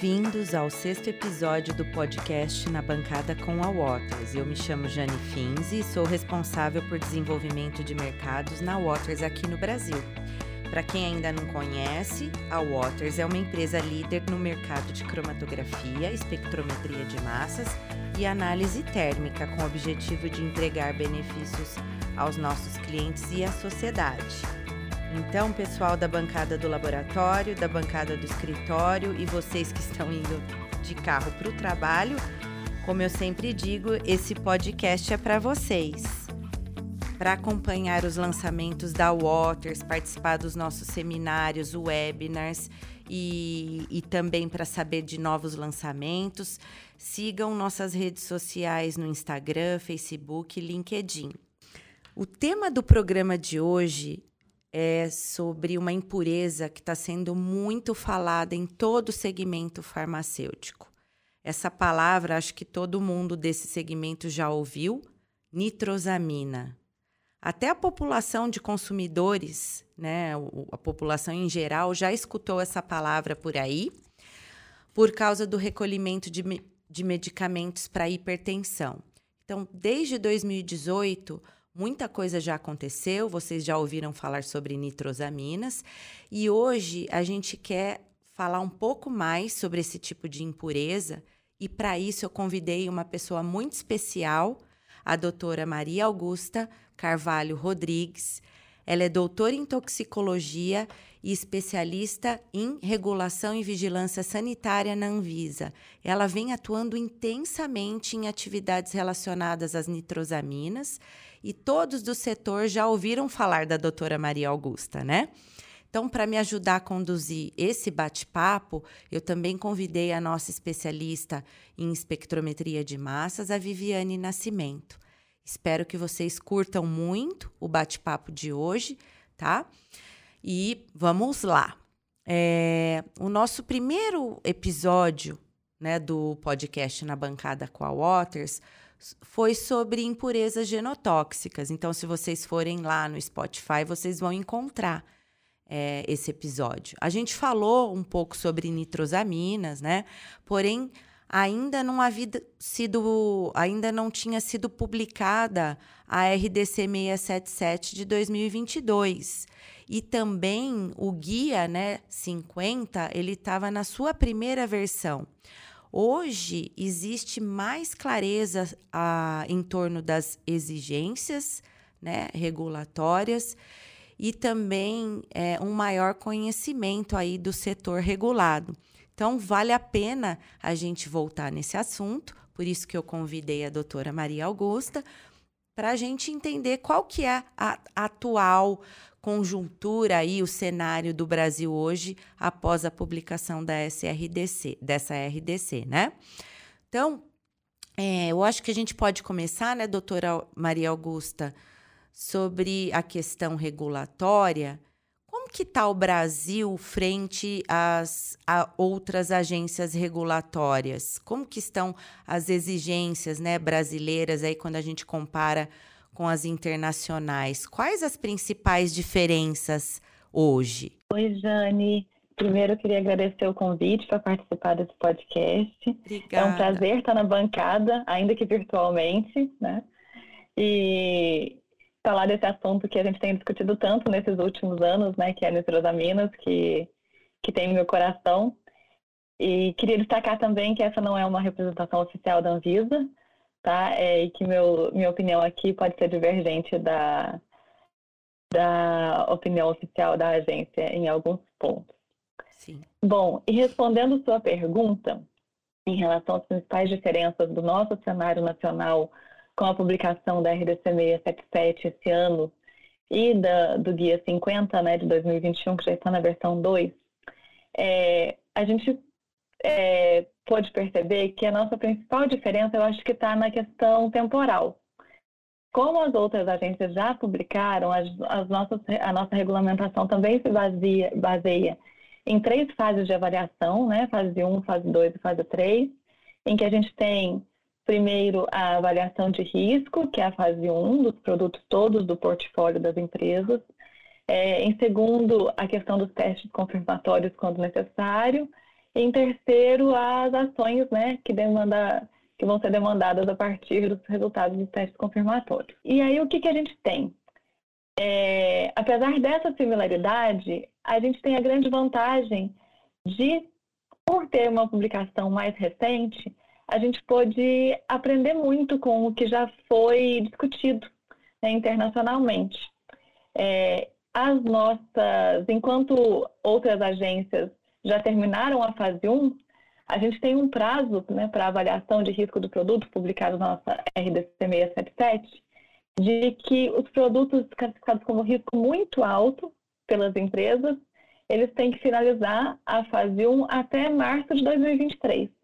Bem-vindos ao sexto episódio do podcast Na Bancada com a Waters. Eu me chamo Jane Finzi e sou responsável por desenvolvimento de mercados na Waters aqui no Brasil. Para quem ainda não conhece, a Waters é uma empresa líder no mercado de cromatografia, espectrometria de massas e análise térmica, com o objetivo de entregar benefícios aos nossos clientes e à sociedade. Então, pessoal da bancada do laboratório, da bancada do escritório e vocês que estão indo de carro para o trabalho, como eu sempre digo, esse podcast é para vocês. Para acompanhar os lançamentos da Waters, participar dos nossos seminários, webinars e, e também para saber de novos lançamentos, sigam nossas redes sociais no Instagram, Facebook e LinkedIn. O tema do programa de hoje é sobre uma impureza que está sendo muito falada em todo o segmento farmacêutico. Essa palavra, acho que todo mundo desse segmento já ouviu, nitrosamina. Até a população de consumidores, né, a população em geral, já escutou essa palavra por aí, por causa do recolhimento de, de medicamentos para hipertensão. Então, desde 2018, Muita coisa já aconteceu, vocês já ouviram falar sobre nitrosaminas, e hoje a gente quer falar um pouco mais sobre esse tipo de impureza, e para isso eu convidei uma pessoa muito especial, a doutora Maria Augusta Carvalho Rodrigues. Ela é doutora em toxicologia e especialista em regulação e vigilância sanitária na Anvisa. Ela vem atuando intensamente em atividades relacionadas às nitrosaminas e todos do setor já ouviram falar da doutora Maria Augusta, né? Então, para me ajudar a conduzir esse bate-papo, eu também convidei a nossa especialista em espectrometria de massas, a Viviane Nascimento. Espero que vocês curtam muito o bate-papo de hoje, tá? E vamos lá. É, o nosso primeiro episódio né, do podcast na bancada com a Waters foi sobre impurezas genotóxicas. Então, se vocês forem lá no Spotify, vocês vão encontrar é, esse episódio. A gente falou um pouco sobre nitrosaminas, né? Porém, ainda não havia sido, ainda não tinha sido publicada a RDC 677 de 2022. E também o guia, né, 50, ele estava na sua primeira versão. Hoje existe mais clareza a, em torno das exigências né, regulatórias e também é, um maior conhecimento aí do setor regulado. Então, vale a pena a gente voltar nesse assunto, por isso que eu convidei a doutora Maria Augusta, para a gente entender qual que é a atual conjuntura aí, o cenário do Brasil hoje após a publicação da SRDC, dessa RDC, né? Então, é, eu acho que a gente pode começar, né, doutora Maria Augusta, sobre a questão regulatória. Como que está o Brasil frente às a outras agências regulatórias? Como que estão as exigências né, brasileiras aí quando a gente compara com as internacionais. Quais as principais diferenças hoje? Oi, Jane. Primeiro, eu queria agradecer o convite para participar desse podcast. Obrigada. É um prazer estar na bancada, ainda que virtualmente, né? E falar desse assunto que a gente tem discutido tanto nesses últimos anos, né? Que é a nitrosaminas, que, que tem no meu coração. E queria destacar também que essa não é uma representação oficial da Anvisa, tá? É, e que meu, minha opinião aqui pode ser divergente da, da opinião oficial da agência em alguns pontos. Sim. Bom, e respondendo sua pergunta, em relação às principais diferenças do nosso cenário nacional com a publicação da RDC 677 esse ano e da, do Guia 50, né, de 2021, que já está na versão 2, é, a gente é, pôde perceber que a nossa principal diferença, eu acho que está na questão temporal. Como as outras agências já publicaram, as, as nossas, a nossa regulamentação também se baseia, baseia em três fases de avaliação, né? Fase 1, fase 2 e fase 3, em que a gente tem primeiro a avaliação de risco, que é a fase 1 dos produtos todos do portfólio das empresas. É, em segundo, a questão dos testes confirmatórios quando necessário. E em terceiro, as ações né, que, demanda, que vão ser demandadas a partir dos resultados dos testes confirmatórios. E aí, o que, que a gente tem? É, apesar dessa similaridade, a gente tem a grande vantagem de, por ter uma publicação mais recente, a gente pôde aprender muito com o que já foi discutido né, internacionalmente. É, as nossas, enquanto outras agências já terminaram a fase 1, a gente tem um prazo né, para avaliação de risco do produto, publicado na nossa RDC 677, de que os produtos classificados como risco muito alto pelas empresas, eles têm que finalizar a fase 1 até março de 2023.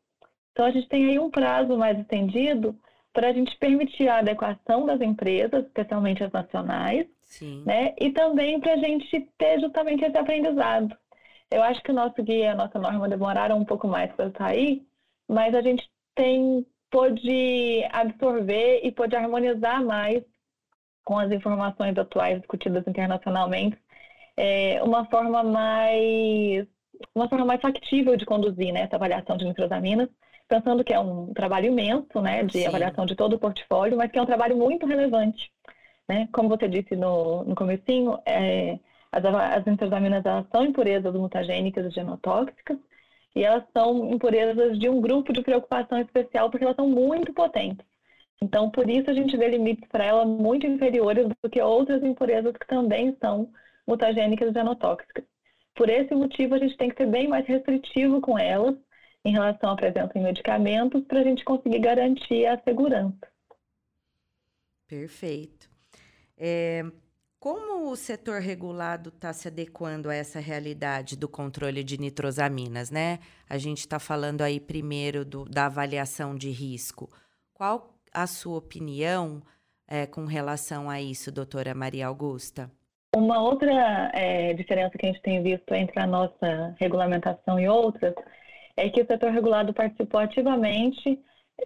Então, a gente tem aí um prazo mais estendido para a gente permitir a adequação das empresas, especialmente as nacionais, Sim. né? E também para a gente ter justamente esse aprendizado. Eu acho que o nosso guia, a nossa norma demoraram um pouco mais para sair, mas a gente tem pode absorver e pode harmonizar mais com as informações atuais discutidas internacionalmente, é, uma forma mais uma forma mais factível de conduzir né, essa avaliação de nitrosaminas, pensando que é um trabalho imenso, né, de Sim. avaliação de todo o portfólio, mas que é um trabalho muito relevante, né? Como você disse no, no comecinho, é, as, as nitrosaminas elas são impurezas mutagênicas e genotóxicas, e elas são impurezas de um grupo de preocupação especial porque elas são muito potentes. Então, por isso a gente vê limites para ela muito inferiores do que outras impurezas que também são mutagênicas e genotóxicas. Por esse motivo, a gente tem que ser bem mais restritivo com elas em relação à presença em medicamentos para a gente conseguir garantir a segurança. Perfeito. É, como o setor regulado está se adequando a essa realidade do controle de nitrosaminas, né? A gente está falando aí primeiro do, da avaliação de risco. Qual a sua opinião é, com relação a isso, doutora Maria Augusta? Uma outra é, diferença que a gente tem visto entre a nossa regulamentação e outras é que o setor regulado participou ativamente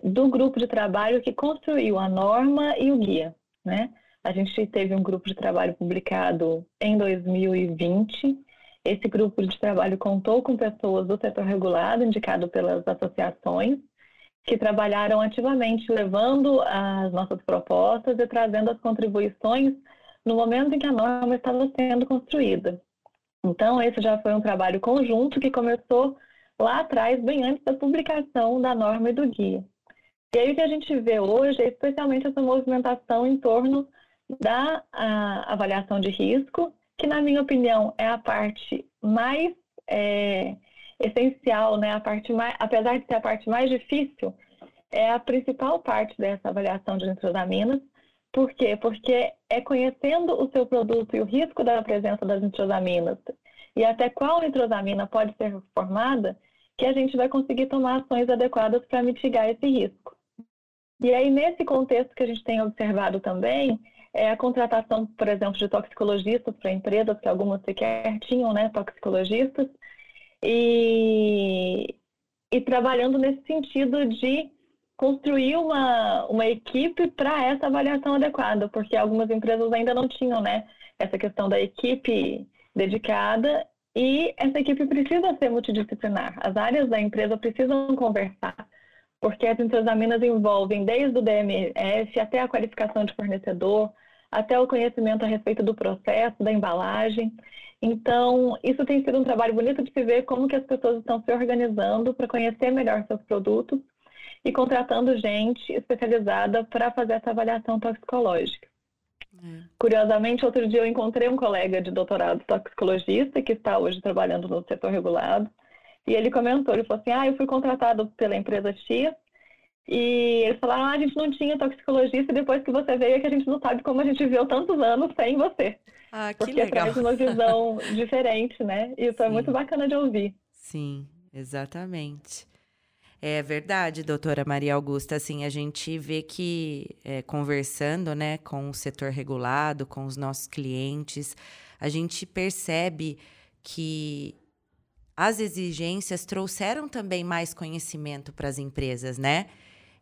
do grupo de trabalho que construiu a norma e o guia, né? A gente teve um grupo de trabalho publicado em 2020. Esse grupo de trabalho contou com pessoas do setor regulado, indicado pelas associações, que trabalharam ativamente levando as nossas propostas e trazendo as contribuições no momento em que a norma estava sendo construída. Então, esse já foi um trabalho conjunto que começou lá atrás, bem antes da publicação da norma e do guia. E aí o que a gente vê hoje é especialmente essa movimentação em torno da avaliação de risco, que na minha opinião é a parte mais é, essencial, né? A parte mais, apesar de ser a parte mais difícil, é a principal parte dessa avaliação de nitrosaminas. Por quê? Porque é conhecendo o seu produto e o risco da presença das nitrosaminas e até qual nitrosamina pode ser formada que a gente vai conseguir tomar ações adequadas para mitigar esse risco. E aí, nesse contexto que a gente tem observado também, é a contratação, por exemplo, de toxicologistas para empresas, que algumas sequer tinham né, toxicologistas, e, e trabalhando nesse sentido de construir uma, uma equipe para essa avaliação adequada, porque algumas empresas ainda não tinham né, essa questão da equipe dedicada e essa equipe precisa ser multidisciplinar. As áreas da empresa precisam conversar, porque as entrosaminas envolvem desde o DMF até a qualificação de fornecedor, até o conhecimento a respeito do processo, da embalagem. Então, isso tem sido um trabalho bonito de se ver como que as pessoas estão se organizando para conhecer melhor seus produtos e contratando gente especializada para fazer essa avaliação toxicológica. Curiosamente, outro dia eu encontrei um colega de doutorado toxicologista que está hoje trabalhando no setor regulado e ele comentou, ele falou assim, ah, eu fui contratado pela empresa X e eles falaram, ah, a gente não tinha toxicologista e depois que você veio é que a gente não sabe como a gente viveu tantos anos sem você. Ah, que Porque legal. traz uma visão diferente, né? Isso Sim. é muito bacana de ouvir. Sim, exatamente. É verdade, doutora Maria Augusta. Assim, a gente vê que é, conversando né, com o setor regulado, com os nossos clientes, a gente percebe que as exigências trouxeram também mais conhecimento para as empresas, né?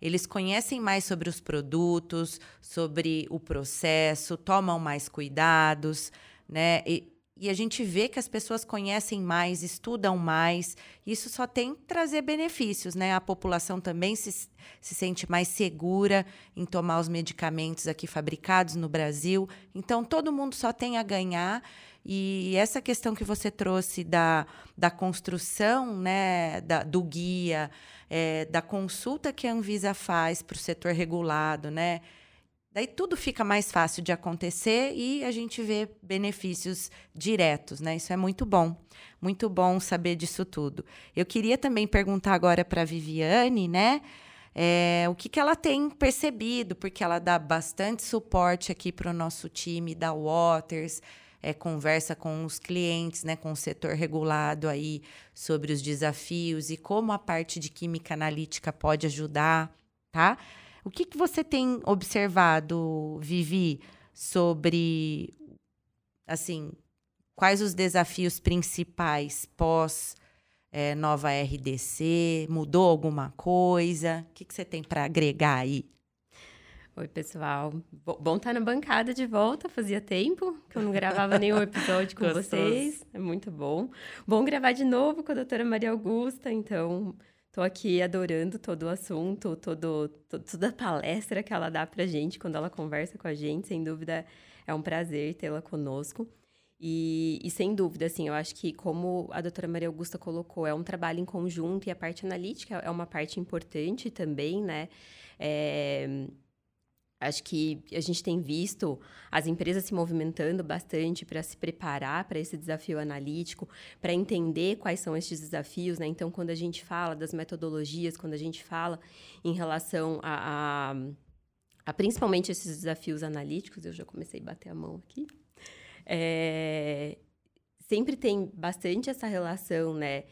Eles conhecem mais sobre os produtos, sobre o processo, tomam mais cuidados, né? E, e a gente vê que as pessoas conhecem mais, estudam mais. Isso só tem trazer benefícios, né? A população também se, se sente mais segura em tomar os medicamentos aqui fabricados no Brasil. Então, todo mundo só tem a ganhar. E essa questão que você trouxe da, da construção né, da, do guia, é, da consulta que a Anvisa faz para o setor regulado, né? Daí tudo fica mais fácil de acontecer e a gente vê benefícios diretos, né? Isso é muito bom. Muito bom saber disso tudo. Eu queria também perguntar agora para Viviane, né? É, o que, que ela tem percebido, porque ela dá bastante suporte aqui para o nosso time da Waters, é, conversa com os clientes, né, com o setor regulado aí sobre os desafios e como a parte de química analítica pode ajudar, tá? O que, que você tem observado, Vivi, sobre, assim, quais os desafios principais pós é, nova RDC? Mudou alguma coisa? O que, que você tem para agregar aí? Oi, pessoal. Bom estar tá na bancada de volta. Fazia tempo que eu não gravava nenhum episódio com vocês. É muito bom. Bom gravar de novo com a doutora Maria Augusta. Então, Tô aqui adorando todo o assunto, todo, todo, toda a palestra que ela dá pra gente quando ela conversa com a gente. Sem dúvida, é um prazer tê-la conosco. E, e, sem dúvida, assim, eu acho que, como a doutora Maria Augusta colocou, é um trabalho em conjunto e a parte analítica é uma parte importante também, né? É, Acho que a gente tem visto as empresas se movimentando bastante para se preparar para esse desafio analítico, para entender quais são esses desafios, né? Então, quando a gente fala das metodologias, quando a gente fala em relação a, a, a principalmente esses desafios analíticos, eu já comecei a bater a mão aqui, é, sempre tem bastante essa relação, né?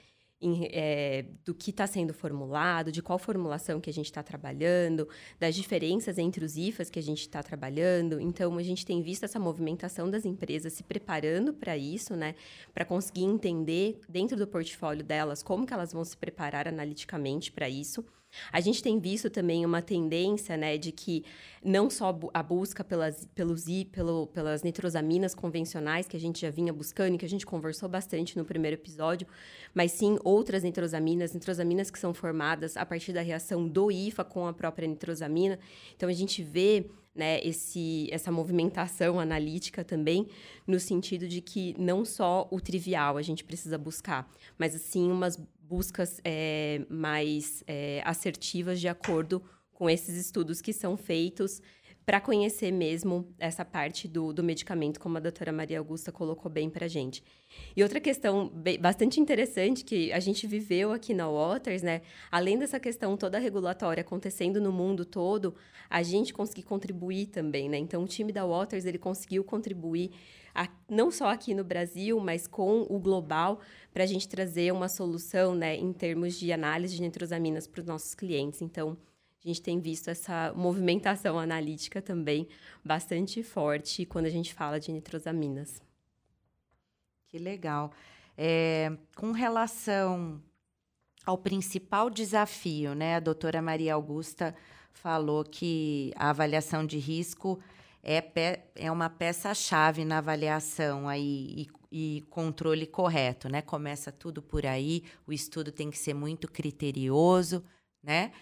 Em, é, do que está sendo formulado, de qual formulação que a gente está trabalhando, das diferenças entre os IFAs que a gente está trabalhando. Então, a gente tem visto essa movimentação das empresas se preparando para isso, né? Para conseguir entender dentro do portfólio delas como que elas vão se preparar analiticamente para isso. A gente tem visto também uma tendência, né, de que não só a busca pelas, pelos, pelo, pelas nitrosaminas convencionais que a gente já vinha buscando e que a gente conversou bastante no primeiro episódio, mas sim outras nitrosaminas, nitrosaminas que são formadas a partir da reação do IFA com a própria nitrosamina. Então a gente vê né, esse, essa movimentação analítica também, no sentido de que não só o trivial a gente precisa buscar, mas assim umas buscas é, mais é, assertivas de acordo com esses estudos que são feitos para conhecer mesmo essa parte do, do medicamento, como a doutora Maria Augusta colocou bem para a gente. E outra questão bastante interessante que a gente viveu aqui na Waters, né? Além dessa questão toda regulatória acontecendo no mundo todo, a gente conseguiu contribuir também, né? Então, o time da Waters, ele conseguiu contribuir a, não só aqui no Brasil, mas com o global, para a gente trazer uma solução, né, em termos de análise de nitrosaminas para os nossos clientes. Então, a gente tem visto essa movimentação analítica também bastante forte quando a gente fala de nitrosaminas. Que legal. É, com relação ao principal desafio, né? A doutora Maria Augusta falou que a avaliação de risco é, é uma peça-chave na avaliação aí e, e, controle correto, né? Começa tudo por aí, o estudo tem que ser muito criterioso, né?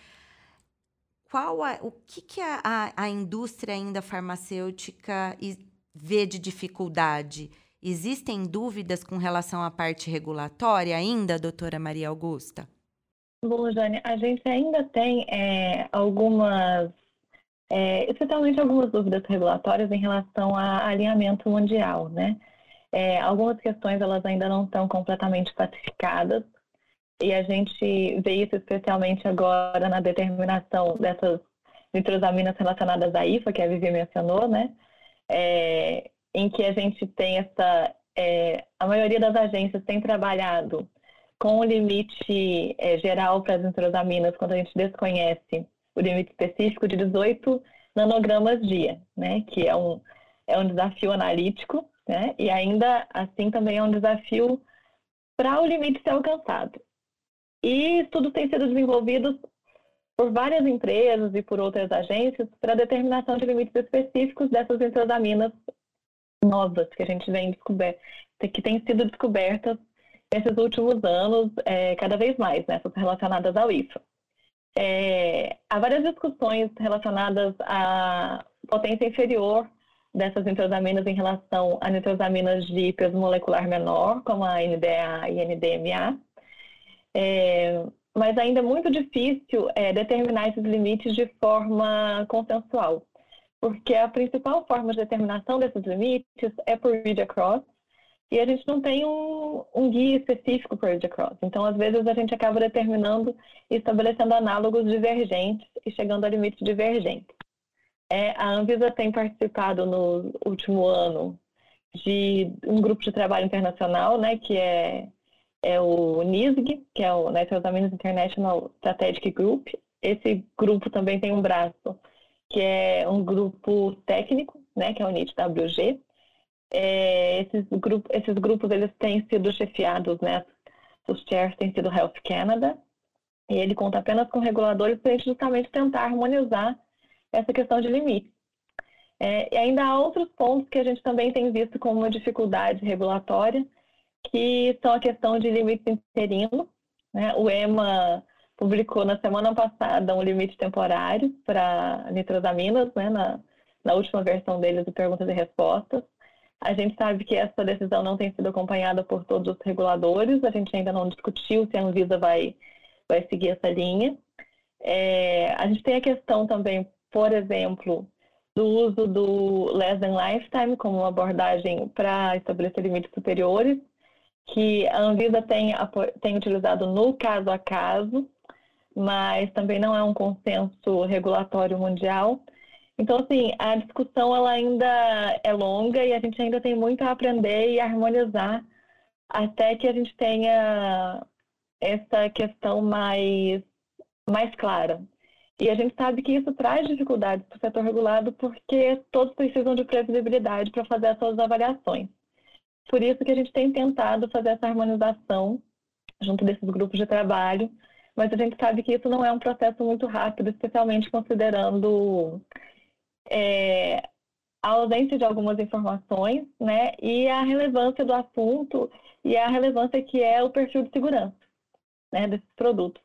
Qual a, o que, que a, a, a indústria ainda farmacêutica vê de dificuldade? Existem dúvidas com relação à parte regulatória ainda, doutora Maria Augusta? Bom, Jane, a gente ainda tem é, algumas, é, especialmente algumas dúvidas regulatórias em relação a alinhamento mundial, né? É, algumas questões elas ainda não estão completamente pacificadas, e a gente vê isso especialmente agora na determinação dessas nitrosaminas relacionadas à IFA, que a Vivi mencionou, né? É, em que a gente tem essa. É, a maioria das agências tem trabalhado com o limite é, geral para as nitrosaminas, quando a gente desconhece o limite específico de 18 nanogramas dia, né? Que é um, é um desafio analítico, né? E ainda assim também é um desafio para o limite ser alcançado. E estudos têm sido desenvolvidos por várias empresas e por outras agências para determinação de limites específicos dessas entrosaminas novas que a gente vem descoberta, que têm sido descobertas nesses últimos anos, é, cada vez mais, né, relacionadas ao IFA. É, há várias discussões relacionadas à potência inferior dessas nitrosaminas em relação a nitrosaminas de peso molecular menor, como a NDA e NDMA. É, mas ainda é muito difícil é, determinar esses limites de forma consensual, porque a principal forma de determinação desses limites é por read across, e a gente não tem um, um guia específico para read across. Então, às vezes, a gente acaba determinando e estabelecendo análogos divergentes e chegando a limites divergentes. É, a Anvisa tem participado no último ano de um grupo de trabalho internacional, né, que é, é o NISG, que é o Nitrosamines International Strategic Group. Esse grupo também tem um braço, que é um grupo técnico, né, que é o NIT-WG. É, esses, grupos, esses grupos eles têm sido chefiados, né, os chairs têm sido Health Canada, e ele conta apenas com reguladores para justamente tentar harmonizar essa questão de limite. É, e ainda há outros pontos que a gente também tem visto como uma dificuldade regulatória, que são a questão de limites interinos. Né? O EMA publicou na semana passada um limite temporário para nitrosaminas, né? na, na última versão deles de perguntas e respostas. A gente sabe que essa decisão não tem sido acompanhada por todos os reguladores, a gente ainda não discutiu se a Anvisa vai, vai seguir essa linha. É, a gente tem a questão também por exemplo, do uso do less than lifetime como uma abordagem para estabelecer limites superiores, que a Anvisa tem, tem utilizado no caso a caso, mas também não é um consenso regulatório mundial. Então, assim, a discussão ela ainda é longa e a gente ainda tem muito a aprender e harmonizar até que a gente tenha essa questão mais, mais clara. E a gente sabe que isso traz dificuldades para o setor regulado porque todos precisam de previsibilidade para fazer as suas avaliações. Por isso que a gente tem tentado fazer essa harmonização junto desses grupos de trabalho, mas a gente sabe que isso não é um processo muito rápido, especialmente considerando é, a ausência de algumas informações, né, e a relevância do assunto e a relevância que é o perfil de segurança, né, desses produtos.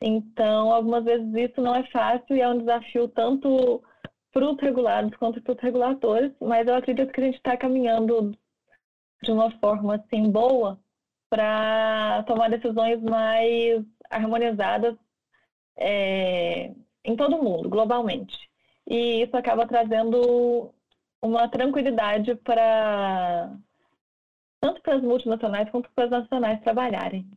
Então, algumas vezes isso não é fácil e é um desafio tanto para os regulados quanto para os reguladores, mas eu acredito que a gente está caminhando de uma forma assim boa para tomar decisões mais harmonizadas é, em todo o mundo, globalmente. E isso acaba trazendo uma tranquilidade para tanto para as multinacionais quanto para as nacionais trabalharem.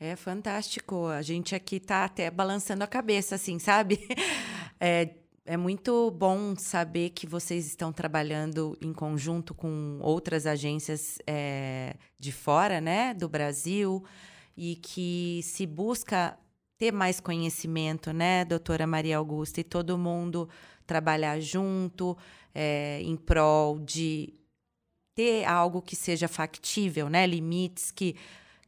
É fantástico. A gente aqui tá até balançando a cabeça, assim, sabe? É, é muito bom saber que vocês estão trabalhando em conjunto com outras agências é, de fora, né, do Brasil, e que se busca ter mais conhecimento, né, doutora Maria Augusta, e todo mundo trabalhar junto é, em prol de ter algo que seja factível, né, limites que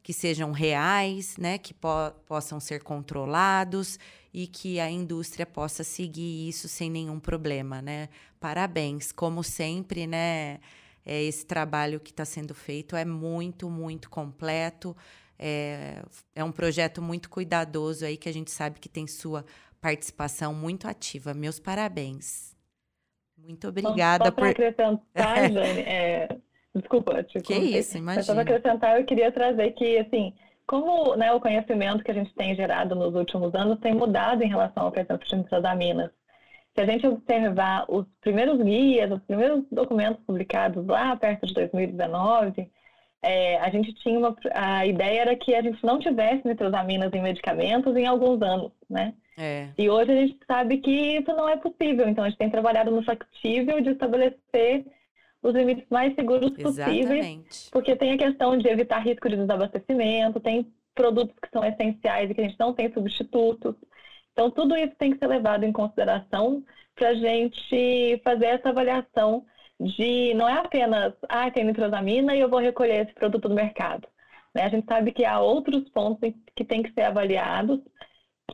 que sejam reais, né, que po possam ser controlados e que a indústria possa seguir isso sem nenhum problema, né? Parabéns, como sempre, né? É, esse trabalho que está sendo feito é muito, muito completo. É, é um projeto muito cuidadoso aí que a gente sabe que tem sua participação muito ativa. Meus parabéns. Muito obrigada só, só por acrescentar, Jane, é, Desculpa, te Que isso, imagina. Só para acrescentar, eu queria trazer que, assim, como né, o conhecimento que a gente tem gerado nos últimos anos tem mudado em relação ao presença de nitrosaminas. Se a gente observar os primeiros guias, os primeiros documentos publicados lá perto de 2019, é, a gente tinha uma, a ideia era que a gente não tivesse nitrosaminas em medicamentos em alguns anos, né? É. E hoje a gente sabe que isso não é possível. Então a gente tem trabalhado no factível de estabelecer os limites mais seguros Exatamente. possíveis, porque tem a questão de evitar risco de desabastecimento, tem produtos que são essenciais e que a gente não tem substitutos. Então, tudo isso tem que ser levado em consideração para a gente fazer essa avaliação de não é apenas, ah, tem nitrosamina e eu vou recolher esse produto do mercado. Né? A gente sabe que há outros pontos que têm que ser avaliados,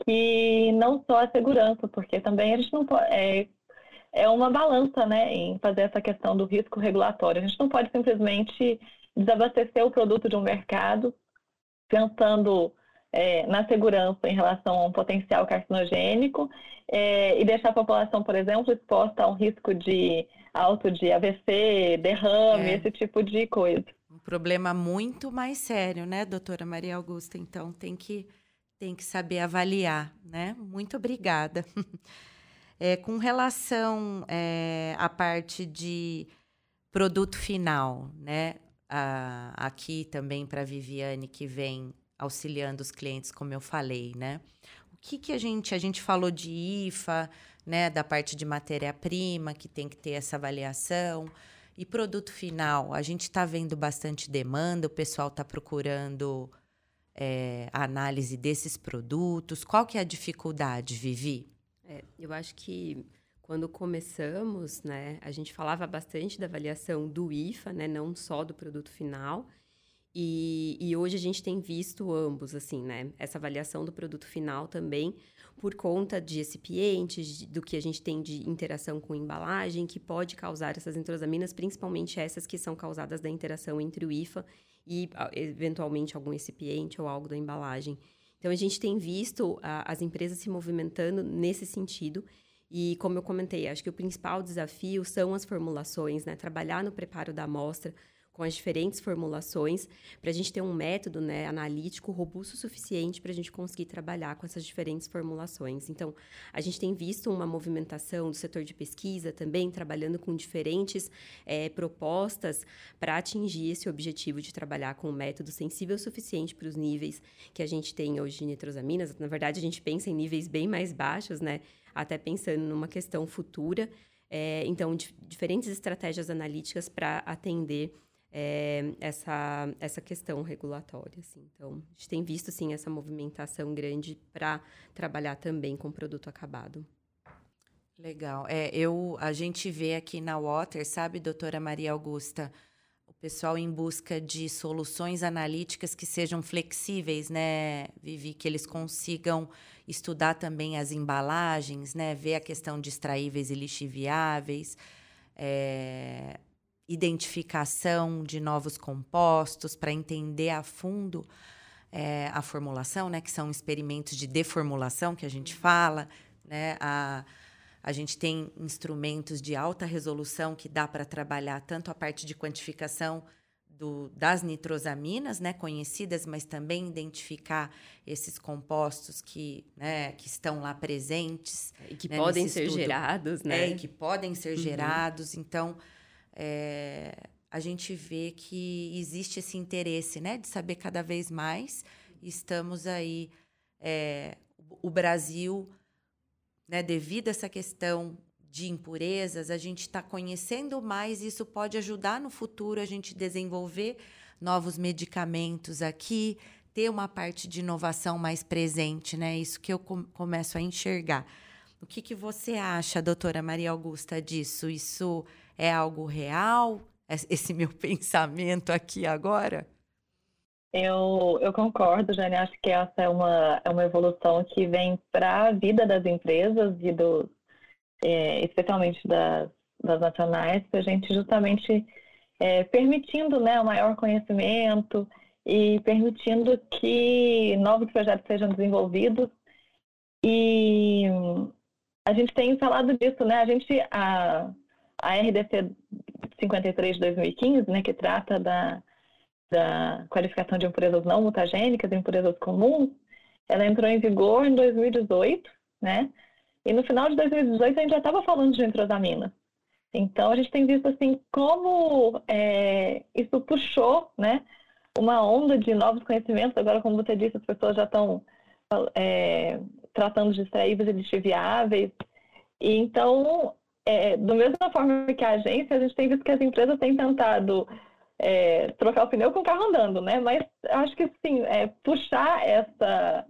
que não só a segurança, porque também a gente não pode. É, é uma balança, né, em fazer essa questão do risco regulatório. A gente não pode simplesmente desabastecer o produto de um mercado pensando é, na segurança em relação a um potencial carcinogênico é, e deixar a população, por exemplo, exposta a um risco de alto de AVC, derrame, é. esse tipo de coisa. Um problema muito mais sério, né, doutora Maria Augusta? Então tem que, tem que saber avaliar, né? Muito obrigada. É, com relação é, à parte de produto final, né? Ah, aqui também para a Viviane, que vem auxiliando os clientes, como eu falei, né? O que, que a gente. A gente falou de IFA, né? Da parte de matéria-prima, que tem que ter essa avaliação. E produto final, a gente está vendo bastante demanda, o pessoal está procurando é, a análise desses produtos. Qual que é a dificuldade, Vivi? É, eu acho que quando começamos, né, a gente falava bastante da avaliação do IFA, né, não só do produto final. E, e hoje a gente tem visto ambos, assim, né? Essa avaliação do produto final também, por conta de recipientes, do que a gente tem de interação com embalagem, que pode causar essas entrosaminas, principalmente essas que são causadas da interação entre o IFA e, eventualmente, algum recipiente ou algo da embalagem. Então, a gente tem visto a, as empresas se movimentando nesse sentido. E, como eu comentei, acho que o principal desafio são as formulações, né? Trabalhar no preparo da amostra com as diferentes formulações, para a gente ter um método né, analítico robusto o suficiente para a gente conseguir trabalhar com essas diferentes formulações. Então, a gente tem visto uma movimentação do setor de pesquisa também, trabalhando com diferentes é, propostas para atingir esse objetivo de trabalhar com um método sensível o suficiente para os níveis que a gente tem hoje de nitrosaminas. Na verdade, a gente pensa em níveis bem mais baixos, né? Até pensando numa questão futura. É, então, diferentes estratégias analíticas para atender é, essa, essa questão regulatória. Assim. Então, a gente tem visto, sim, essa movimentação grande para trabalhar também com produto acabado. Legal. É, eu, a gente vê aqui na Water, sabe, doutora Maria Augusta, o pessoal em busca de soluções analíticas que sejam flexíveis, né, Vivi? Que eles consigam estudar também as embalagens, né? Ver a questão de extraíveis e lixiviáveis. É, identificação de novos compostos, para entender a fundo é, a formulação, né, que são experimentos de deformulação que a gente fala, né, a, a gente tem instrumentos de alta resolução que dá para trabalhar tanto a parte de quantificação do, das nitrosaminas, né, conhecidas, mas também identificar esses compostos que, né, que estão lá presentes. E que né, podem ser estudo. gerados, né? É, e que podem ser uhum. gerados. Então, é, a gente vê que existe esse interesse, né, de saber cada vez mais. Estamos aí, é, o Brasil, né, devido a essa questão de impurezas, a gente está conhecendo mais. Isso pode ajudar no futuro a gente desenvolver novos medicamentos aqui, ter uma parte de inovação mais presente, né? Isso que eu com começo a enxergar. O que, que você acha, doutora Maria Augusta, disso? Isso é algo real? Esse meu pensamento aqui agora? Eu, eu concordo, Jane. Acho que essa é uma, é uma evolução que vem para a vida das empresas e do, é, especialmente das, das nacionais, para a gente justamente é, permitindo né, o maior conhecimento e permitindo que novos projetos sejam desenvolvidos. E a gente tem falado disso, né? A gente, a, a RDC 53 de 2015, né, que trata da, da qualificação de impurezas não mutagênicas, impurezas comuns, ela entrou em vigor em 2018, né? E no final de 2018 a gente já estava falando de entrosamina. Então a gente tem visto assim como é, isso puxou, né, uma onda de novos conhecimentos. Agora, como você disse, as pessoas já estão é, tratando de extraíveis e lixiviáveis. E então é, do mesma forma que a agência, a gente tem visto que as empresas têm tentado é, trocar o pneu com o carro andando, né? Mas acho que sim, é, puxar essa,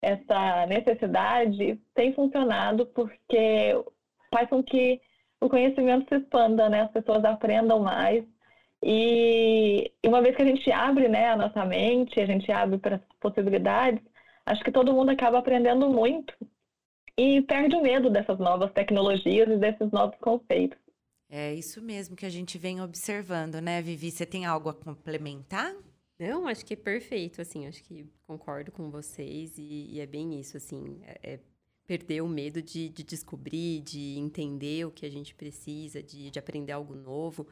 essa necessidade tem funcionado porque faz com que o conhecimento se expanda, né? As pessoas aprendam mais. E, e uma vez que a gente abre né, a nossa mente, a gente abre para as possibilidades, acho que todo mundo acaba aprendendo muito e perde o medo dessas novas tecnologias e desses novos conceitos. É isso mesmo que a gente vem observando, né, Vivi? Você tem algo a complementar? Não, acho que é perfeito, assim, acho que concordo com vocês e, e é bem isso, assim, é, é perder o medo de, de, descobrir, de entender o que a gente precisa, de, de aprender algo novo.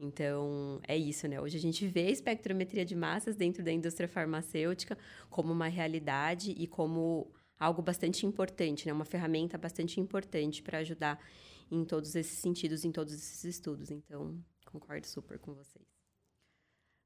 Então, é isso, né? Hoje a gente vê a espectrometria de massas dentro da indústria farmacêutica como uma realidade e como algo bastante importante, né? Uma ferramenta bastante importante para ajudar em todos esses sentidos, em todos esses estudos. Então, concordo super com vocês.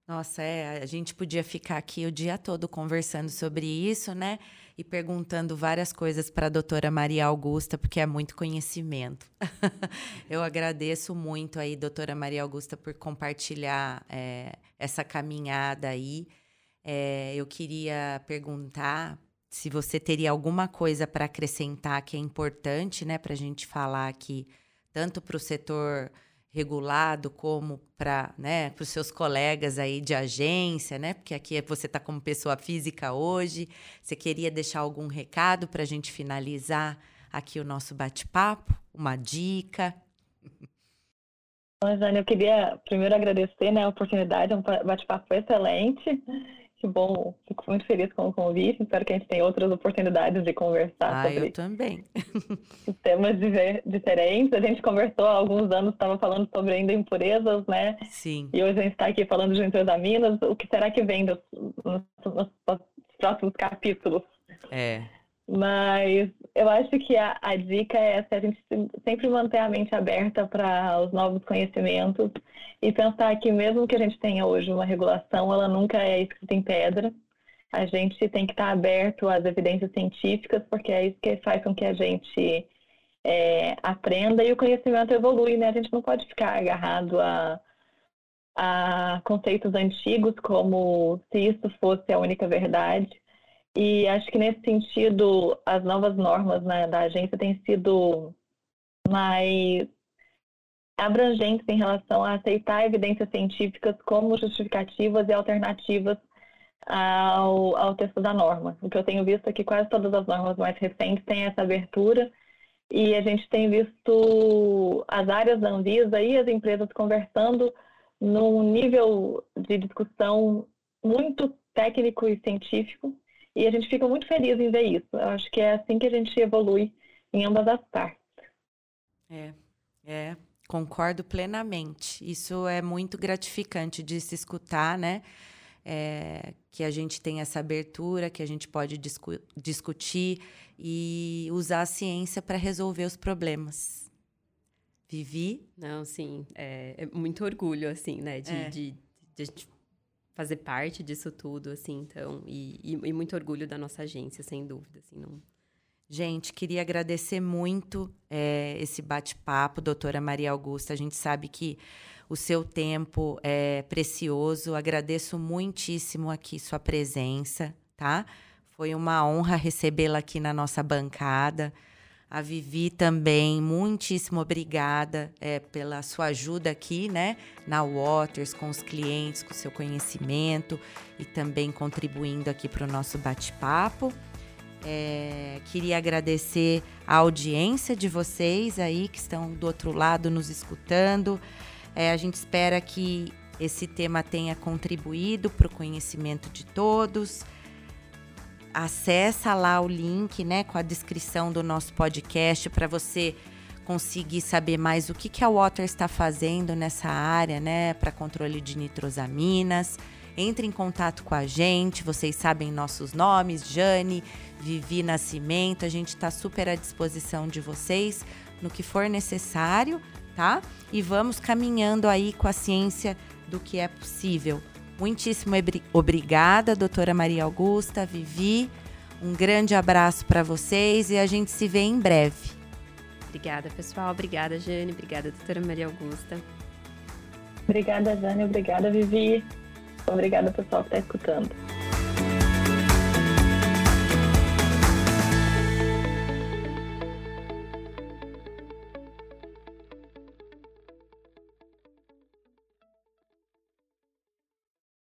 Nossa, é, a gente podia ficar aqui o dia todo conversando sobre isso, né? E perguntando várias coisas para a doutora Maria Augusta, porque é muito conhecimento. Eu agradeço muito aí, doutora Maria Augusta, por compartilhar é, essa caminhada aí. É, eu queria perguntar se você teria alguma coisa para acrescentar que é importante, né, para a gente falar aqui, tanto para o setor regulado como para né, os seus colegas aí de agência, né? Porque aqui você está como pessoa física hoje. Você queria deixar algum recado para a gente finalizar aqui o nosso bate-papo? Uma dica? Bom, Jane, eu queria primeiro agradecer né, a oportunidade, é um bate-papo excelente. Que bom, fico muito feliz com o convite. Espero que a gente tenha outras oportunidades de conversar ah, sobre eu também. temas diferentes. A gente conversou há alguns anos, estava falando sobre ainda impurezas, né? Sim. E hoje a gente está aqui falando de entrosaminas. O que será que vem nos, nos, nos próximos capítulos? É. Mas eu acho que a, a dica é a gente sempre manter a mente aberta para os novos conhecimentos e pensar que mesmo que a gente tenha hoje uma regulação, ela nunca é escrita em pedra. A gente tem que estar aberto às evidências científicas, porque é isso que faz com que a gente é, aprenda e o conhecimento evolui, né? A gente não pode ficar agarrado a, a conceitos antigos como se isso fosse a única verdade. E acho que nesse sentido, as novas normas né, da agência têm sido mais abrangentes em relação a aceitar evidências científicas como justificativas e alternativas ao, ao texto da norma. O que eu tenho visto é que quase todas as normas mais recentes têm essa abertura e a gente tem visto as áreas da Anvisa e as empresas conversando num nível de discussão muito técnico e científico e a gente fica muito feliz em ver isso. Eu acho que é assim que a gente evolui em ambas as partes. É, é, concordo plenamente. Isso é muito gratificante de se escutar, né? É, que a gente tem essa abertura, que a gente pode discu discutir e usar a ciência para resolver os problemas. Vivi? Não, sim, é, é muito orgulho, assim, né, de, é. de, de, de fazer parte disso tudo, assim, então, e, e, e, muito orgulho da nossa agência, sem dúvida, assim, não... Gente, queria agradecer muito é, esse bate-papo, doutora Maria Augusta. A gente sabe que o seu tempo é precioso. Agradeço muitíssimo aqui sua presença, tá? Foi uma honra recebê-la aqui na nossa bancada. A Vivi também, muitíssimo obrigada é, pela sua ajuda aqui, né, na Waters, com os clientes, com seu conhecimento e também contribuindo aqui para o nosso bate-papo. É, queria agradecer a audiência de vocês aí que estão do outro lado nos escutando. É, a gente espera que esse tema tenha contribuído para o conhecimento de todos acessa lá o link, né, com a descrição do nosso podcast para você conseguir saber mais o que, que a Water está fazendo nessa área, né, para controle de nitrosaminas. Entre em contato com a gente, vocês sabem nossos nomes, Jane, Vivi Nascimento, a gente está super à disposição de vocês no que for necessário, tá? E vamos caminhando aí com a ciência do que é possível. Muitíssimo obrigada, doutora Maria Augusta, Vivi. Um grande abraço para vocês e a gente se vê em breve. Obrigada, pessoal. Obrigada, Jane. Obrigada, doutora Maria Augusta. Obrigada, Jane. Obrigada, Vivi. Obrigada, pessoal, que está escutando.